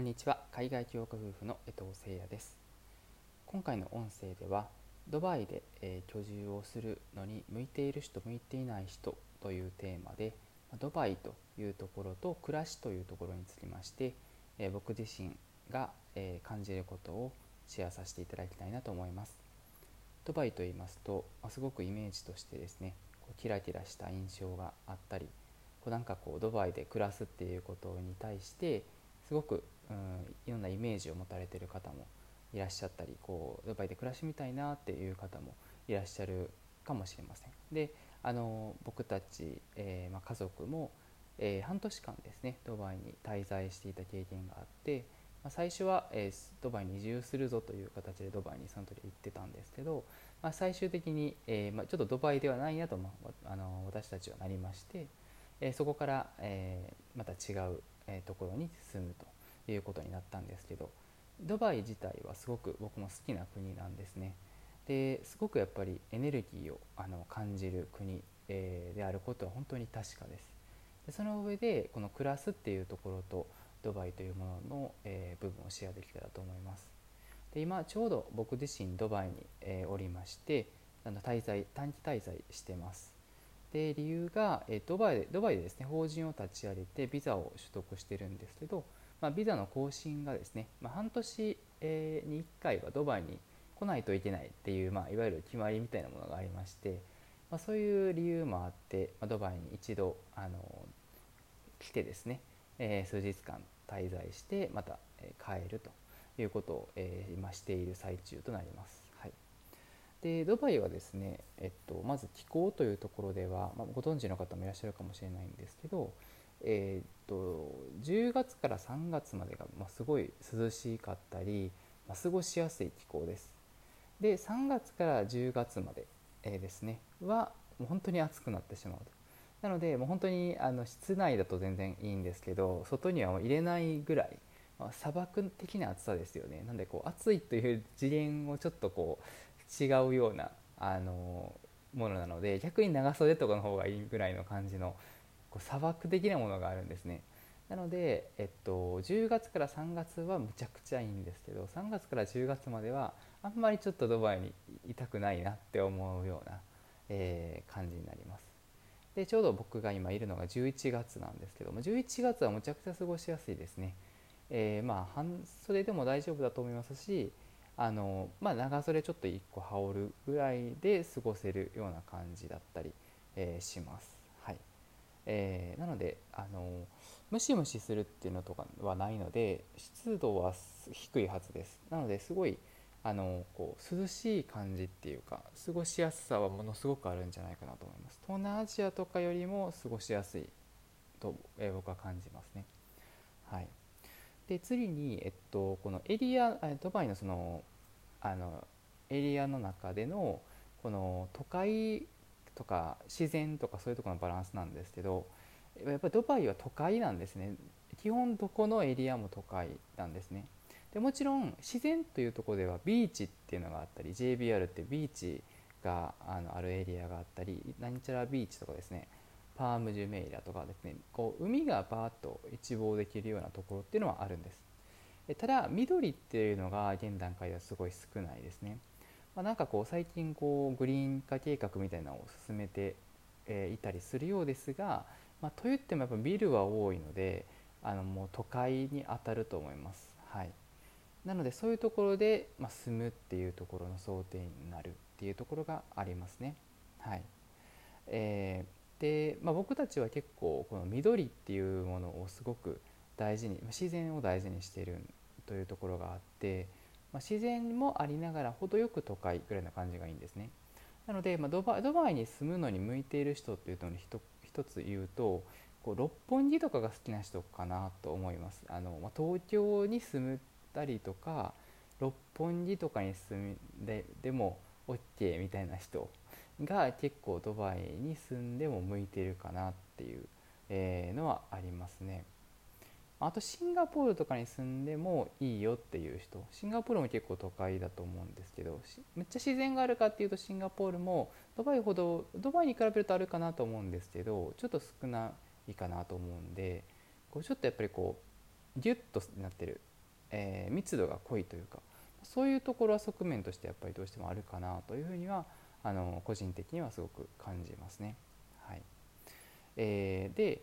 こんにちは。海外起業家夫婦の江藤誠也です。今回の音声ではドバイで、えー、居住をするのに向いている人向いていない人というテーマでドバイというところと暮らしというところにつきまして、えー、僕自身が、えー、感じることをシェアさせていただきたいなと思います。ドバイと言いますと、まあ、すごくイメージとしてですねこうキラキラした印象があったりこうなんかこうドバイで暮らすっていうことに対してすごく、うん、いろんなイメージを持たれてる方もいらっしゃったりこうドバイで暮らしみたいなっていう方もいらっしゃるかもしれません。であの僕たち、えー、ま、家族も、えー、半年間ですねドバイに滞在していた経験があって、ま、最初は、えー、ドバイに移住するぞという形でドバイにその時行ってたんですけど、まあ、最終的に、えまちょっとドバイではないなと、まあ、の私たちはなりまして、えそこから、えまた違うえところに住むということになったんですけどドバイ自体はすごく僕も好きな国なんですね。ですごくやっぱりエネルギーをあの感じる国、えー、であることは本当に確かです。でその上でこの暮らすっていうところとドバイというものの、えー、部分をシェアできたらと思います。で今ちょうど僕自身ドバイに、えー、おりましてあの滞在短期滞在してます。で理由が、えドバイでドバイでですね法人を立ち上げてビザを取得してるんですけど、まあ、ビザの更新がですね、まあ、半年、えに1回はドバイに来ないといけないっていう、まあ、いわゆる決まりみたいなものがありまして、まあ、そういう理由もあって、ま、ドバイに一度あの来てですね、え、数日間滞在してまた、帰るということを、えー、今している最中となります。でドバイはですね、えっと、まず気候というところでは、まあ、ご存知の方もいらっしゃるかもしれないんですけど、えー、っと10月から3月までが、まあ、すごい涼しかったり、まあ、過ごしやすい気候です。で3月から10月まで、えー、ですねはもう本当に暑くなってしまうと。なのでもう本当にあの室内だと全然いいんですけど外にはもう入れないぐらい、まあ、砂漠的な暑さですよね。なんでこう暑いという次元をちょっとこう違うようなあのものなので逆に長袖とかの方がいいぐらいの感じのこう砂漠的なものがあるんですね。なので、えっと、10月から3月はむちゃくちゃいいんですけど3月から10月まではあんまりちょっとドバイにいたくないなって思うような、えー、感じになります。でちょうど僕が今いるのが11月なんですけども11月はむちゃくちゃ過ごしやすいですね、えー、まあ半袖でも大丈夫だと思いますしあの、まあ、長袖ちょっと1個羽織るぐらいで過ごせるような感じだったり、えー、します。はいえー、なのであのムシムシするっていうのとかはないので湿度は低いはずです。なのですごいあのこう涼しい感じっていうか過ごしやすさはものすごくあるんじゃないかなと思います。東南アジアとかよりも過ごしやすいと、えー、僕は感じますね。はいで次に、えっと、このエリアドバイのそのあのエリアの中でのこの都会とか自然とかそういうところのバランスなんですけどやっぱりドバイは都会なんですね。基本どこのエリアも都会なんですね。でもちろん自然というとこではビーチっていうのがあったり JBR ってビーチがあのあるエリアがあったり何ちゃらビーチとかですね。パーム・ジュメイラとかですね。こう海がバーッと一望できるようなところっていうのはあるんです。ただ緑っていうのが現段階ではすごい少ないですね、まあ、なんかこう最近こうグリーン化計画みたいなのを進めて、えいたりするようですが、まあ、といってもやっぱビルは多いのであのもう都会に当たると思います、はい、なのでそういうところで、まあ、住むっていうところの想定になるっていうところがありますね。はい。えーで、まあ、僕たちは結構この緑っていうものをすごく大事に自然を大事にしているというところがあって、まあ、自然もありながら程よく都会ぐらいな感じがいいんですねなので、まあ、ドバドバイに住むのに向いている人っていうのに一つ言うとこう六本木とかが好きな人かなと思いますあの、まあ、東京に住むたりとか六本木とかに住んででも OK みたいな人が結構ドバイに住んでも向いてるかなっていう、え、のはありますね。あとシンガポールとかに住んでもいいよっていう人シンガポールも結構都会だと思うんですけどめっちゃ自然があるかっていうとシンガポールもドバイほどドバイに比べるとあるかなと思うんですけどちょっと少ないかなと思うんでこうちょっとやっぱりこうギュッとなってるえー、密度が濃いというかそういうところは側面としてやっぱりどうしてもあるかなというふうにはあの個人的にはすごく感じますね。はいえー、で、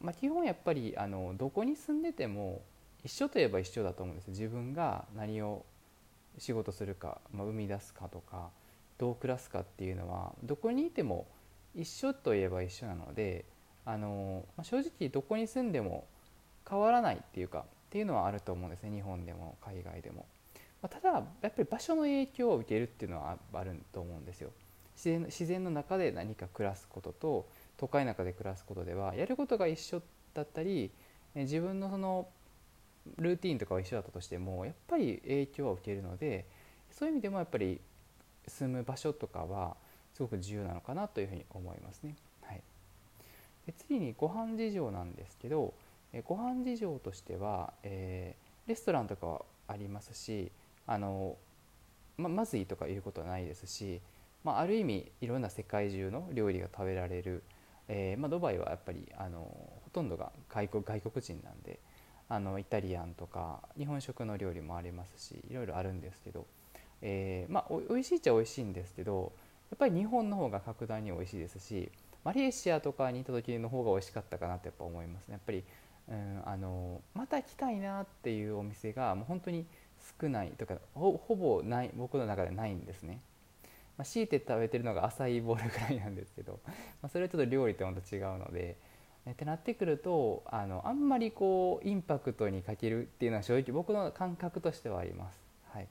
まあ、基本やっぱりあのどこに住んでても一緒といえば一緒だと思うんです自分が何を仕事するか、まあ、生み出すかとかどう暮らすかっていうのはどこにいても一緒といえば一緒なのであの、まあ、正直どこに住んでも変わらないっていうかっていうのはあると思うんですね日本でも海外でも。まあ、ただやっぱり場所の影響を受けるっていうのはあると思うんですよ。自然自然の中で何か暮らすことと都会中で暮らすことではやることが一緒だったり自分のそのルーティンとかは一緒だったとしてもやっぱり影響は受けるのでそういう意味でもやっぱり住む場所とかはすごく重要なのかなというふうに思いますね。はい、で次にご飯事情なんですけどえご飯事情としては、えー、レストランとかはありますしあの、ままずいとかいうことはないですし、まあ、ある意味いろんな世界中の料理が食べられる、えー、まあ、ドバイはやっぱりあのほとんどが外国外国人なんであのイタリアンとか日本食の料理もありますしいろいろあるんですけど、えー、まあ、おいしいっちゃおいしいんですけどやっぱり日本の方が格段に美味しいですしマレーシアとかに行った時の方が美味しかったかなってやっぱ思いますね。やっぱり、うん、あのまた来たいなっていうお店がもう本当に少ないとかほぼない僕の中でないんですね、まあ、強いて食べてるのがアサイーボールぐらいなんですけど、まあ、それはちょっと料理とまた違うのでってなってくるとあのあんまりこうインパクトに欠けるっていうのは正直僕の感覚としてはあります。はい、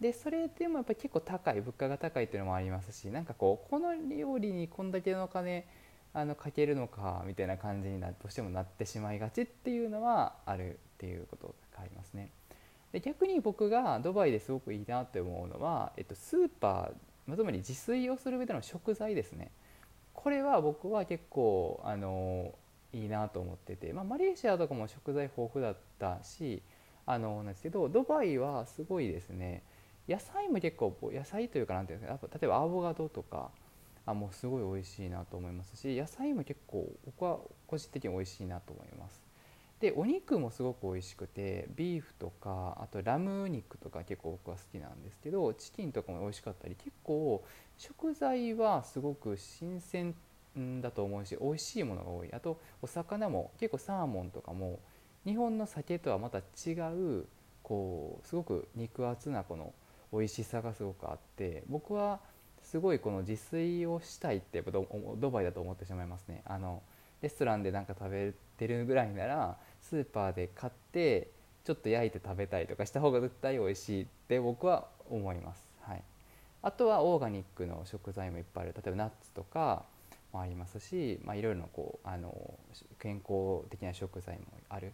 でそれでもやっぱり結構高い物価が高いっていうのもありますしなんかこうこの料理にこんだけのお金あのかけるのかみたいな感じになどうしてもなってしまいがちっていうのはあるっていうことがありますね。で逆に僕がドバイですごくいいなって思うのは、えっと、スーパーつまり自炊をする上での食材ですね。これは僕は結構あのいいなと思ってて、まあ、マレーシアとかも食材豊富だったしあのなんですけどドバイはすごいですね。野菜も結構野菜というかなんていうんですか例えばアボカドとかあもうすごい美味しいなと思いますし野菜も結構僕は個人的に美味しいなと思います。でお肉もすごく美味しくてビーフとかあとラム肉とか結構僕は好きなんですけどチキンとかも美味しかったり結構食材はすごく新鮮だと思うし美味しいものが多い。あとお魚も結構サーモンとかも日本の酒とはまた違うこうすごく肉厚なこの美味しさがすごくあって僕はすごいこの自炊をしたいってやっぱドバイだと思ってしまいますね。あのレストランでなんか食べてるぐらいならスーパーで買ってちょっと焼いて食べたりとかした方が絶対美味しいって僕は思います、はい、あとはオーガニックの食材もいっぱいある。例えばナッツとかもありますし、まあ、いろいろなこうあの健康的な食材もある、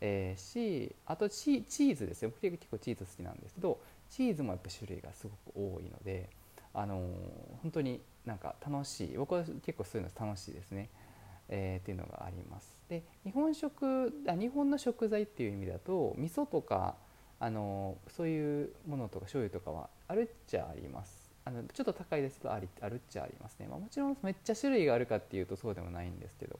えー、しあとチーズですよ。僕結構チーズ好きなんですけどチーズもやっぱ種類がすごく多いのであの本当になんか楽しい。僕は結構そういうの楽しいですね。えー、っていうのがあります。で日本食あ日本の食材っていう意味だと味噌とかあのそういうものとか醤油とかはあるっちゃあります。あのちょっと高いですけどありあるっちゃありますね、まあ、もちろんめっちゃ種類があるかっていうとそうでもないんですけど、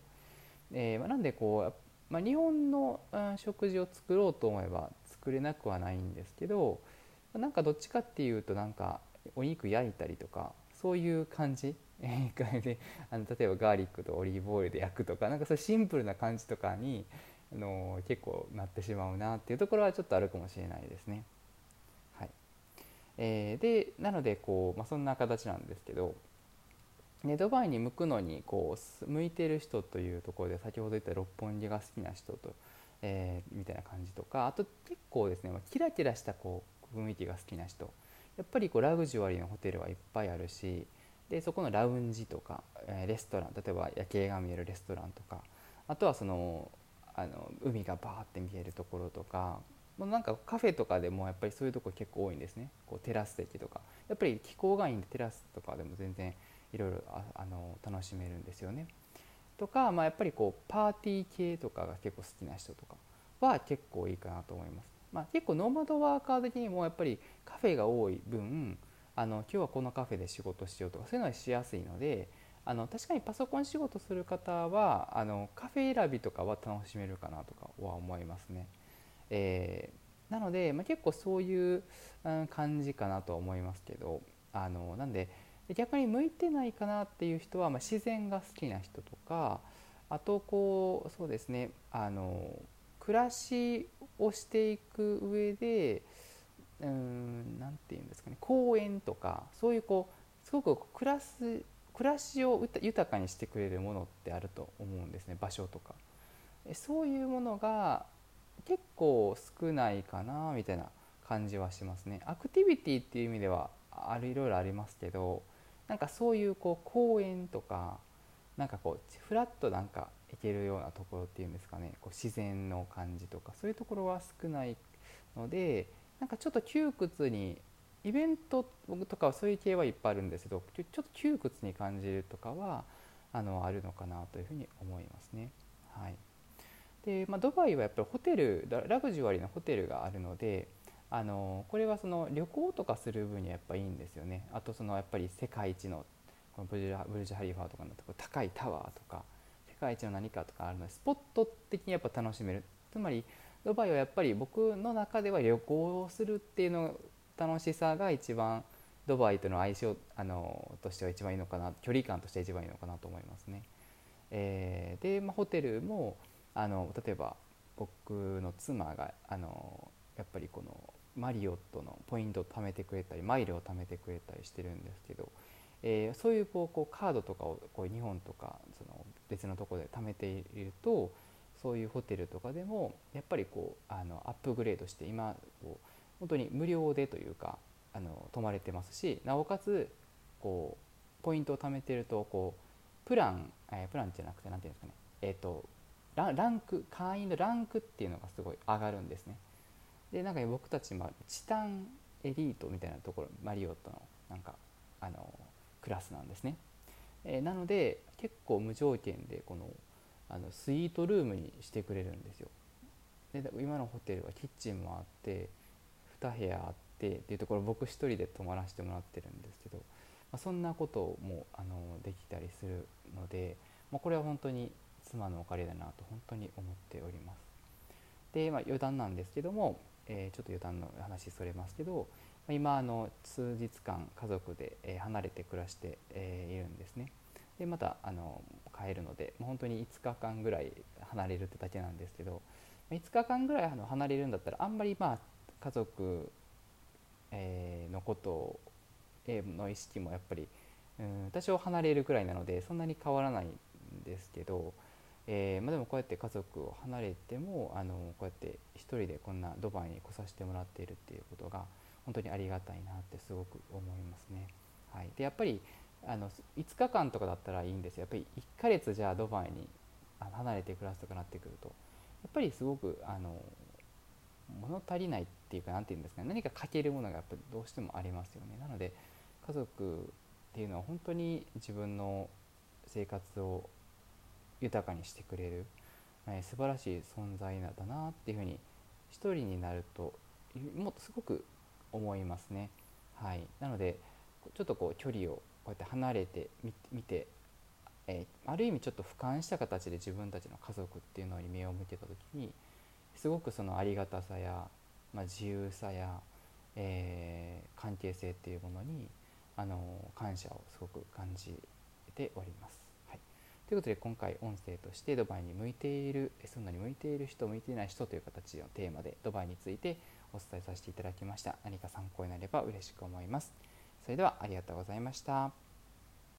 えー、まあ、なんでこう、まあ、日本の、食事を作ろうと思えば作れなくはないんですけどなんかどっちかっていうとなんかお肉焼いたりとかそういう感じ？で あの例えばガーリックとオリーブオイルで焼くとかなんかそういうシンプルな感じとかにあの結構なってしまうなっていうところはちょっとあるかもしれないですね。はい。えー、でなのでこう、まあ、そんな形なんですけどでドバイに向くのにこう向いてる人というところで先ほど言った六本木が好きな人と、えー、みたいな感じとかあと結構ですね、ま、キラキラしたこう雰囲気が好きな人。やっぱりこうラグジュアリーなホテルはいっぱいあるしでそこのラウンジとか、えレストラン例えば夜景が見えるレストランとかあとはそのあの海がバーって見えるところとかもうなんかカフェとかでもやっぱりそういうとこ結構多いんですねこうテラス席とかやっぱり気候がいいんでテラスとかでも全然いろいろあの楽しめるんですよね。とか、まあ、やっぱりこうパーティー系とかが結構好きな人とかは結構いいかなと思います。まあ、結構ノーマドワーカー的にもやっぱりカフェが多い分あの今日はこのカフェで仕事しようとかそういうのはしやすいのであの確かにパソコン仕事する方はあのカフェ選びとかは楽しめるかなとかは思いますね。えなので、まあ、結構そういう、感じかなとは思いますけどあのなんで逆に向いてないかなっていう人は、まあ、自然が好きな人とかあとこうそうですねあの暮らしをしていく上でうん何て言うんですかね公園とかそういうこうすごく暮らす暮らしを豊かにしてくれるものってあると思うんですね場所とか。そういうものが結構少ないかなみたいな感じはしますね。アクティビティっていう意味ではあるいろいろありますけどなんかそういうこう公園とかなんかこうフラッとなんか行けるようなところっていうんですかね。こう自然の感じとかそういうところは少ないのでなんかちょっと窮屈にイベントとかはそういう系はいっぱいあるんですけどちょっと窮屈に感じるとかはあのあるのかなというふうに思いますね。はい。でまあ、ドバイはやっぱりホテルラグジュアリーなホテルがあるのであのこれはその旅行とかする分にはやっぱいいんですよね。あとそのやっぱり世界一のこのブルジブルジュ・ハリーファーとかの高いタワーとか世界一の何かとかあるのでスポット的にやっぱ楽しめるつまりドバイはやっぱり僕の中では旅行をするっていうの楽しさが一番ドバイとの相性あのとしては一番いいのかな距離感として一番いいのかなと思いますね。えー、で、まあ、ホテルもあの例えば僕の妻があのやっぱりこのマリオットのポイントを貯めてくれたりマイルを貯めてくれたりしてるんですけど、えー、そういうこうこうカードとかをこう日本とかその別のとこで貯めているとそういうホテルとかでもやっぱりこうあのアップグレードして今こう本当に無料でというかあの泊まれてますしなおかつこうポイントを貯めてるとこうプラン、えー、プランじゃなくて何て言うんですかねえっ、ー、とランク会員のランクっていうのがすごい上がるんですね。でなんか僕たち、ま、チタンエリートみたいなところマリオットのなんかあのクラスなんですね、えー、なので結構無条件でこのあのスイートルームにしてくれるんですよで今のホテルはキッチンもあって2部屋あってっていうところ僕1人で泊まらせてもらってるんですけど、まあ、そんなこともあのできたりするので、まあ、これは本当に妻のおかげだなと本当に思っております。で、まあ、余談なんですけども、えー、ちょっと余談の話それますけど今あの数日間家族で、え離れて暮らして、えいるんですね。でまたあの帰るので本当に5日間ぐらい離れるってだけなんですけど5日間ぐらいあの離れるんだったらあんまりまあ家族、えのことへの意識もやっぱりうん多少離れるくらいなのでそんなに変わらないんですけど、えー、まあ、でもこうやって家族を離れてもあのこうやって1人でこんなドバイに来させてもらっているっていうことが本当にありがたいなってすごく思いますね。はい、でやっぱりあの5日間とかだったらいいんですよ。やっぱり1ヶ月じゃあドバイに離れて暮らすとかなってくるとやっぱりすごくあの物足りないっていうか何て言うんですかね。何か欠けるものがやっぱどうしてもありますよね。なので家族っていうのは本当に自分の生活を豊かにしてくれる、えー、素晴らしい存在なんだなっていうふうに一人になるともっとすごく思いますね。はい、なのでちょっとこう距離をこうやって離れてみて、えー、ある意味ちょっと俯瞰した形で自分たちの家族っていうのに目を向けた時にすごくそのありがたさや、まあ、自由さや、えー、関係性っていうものにあの感謝をすごく感じております。はい、ということで今回音声としてドバイに向いている住むのに向いている人向いていない人という形のテーマでドバイについてお伝えさせていただきました。何か参考になれば嬉しく思います。それではありがとうございました。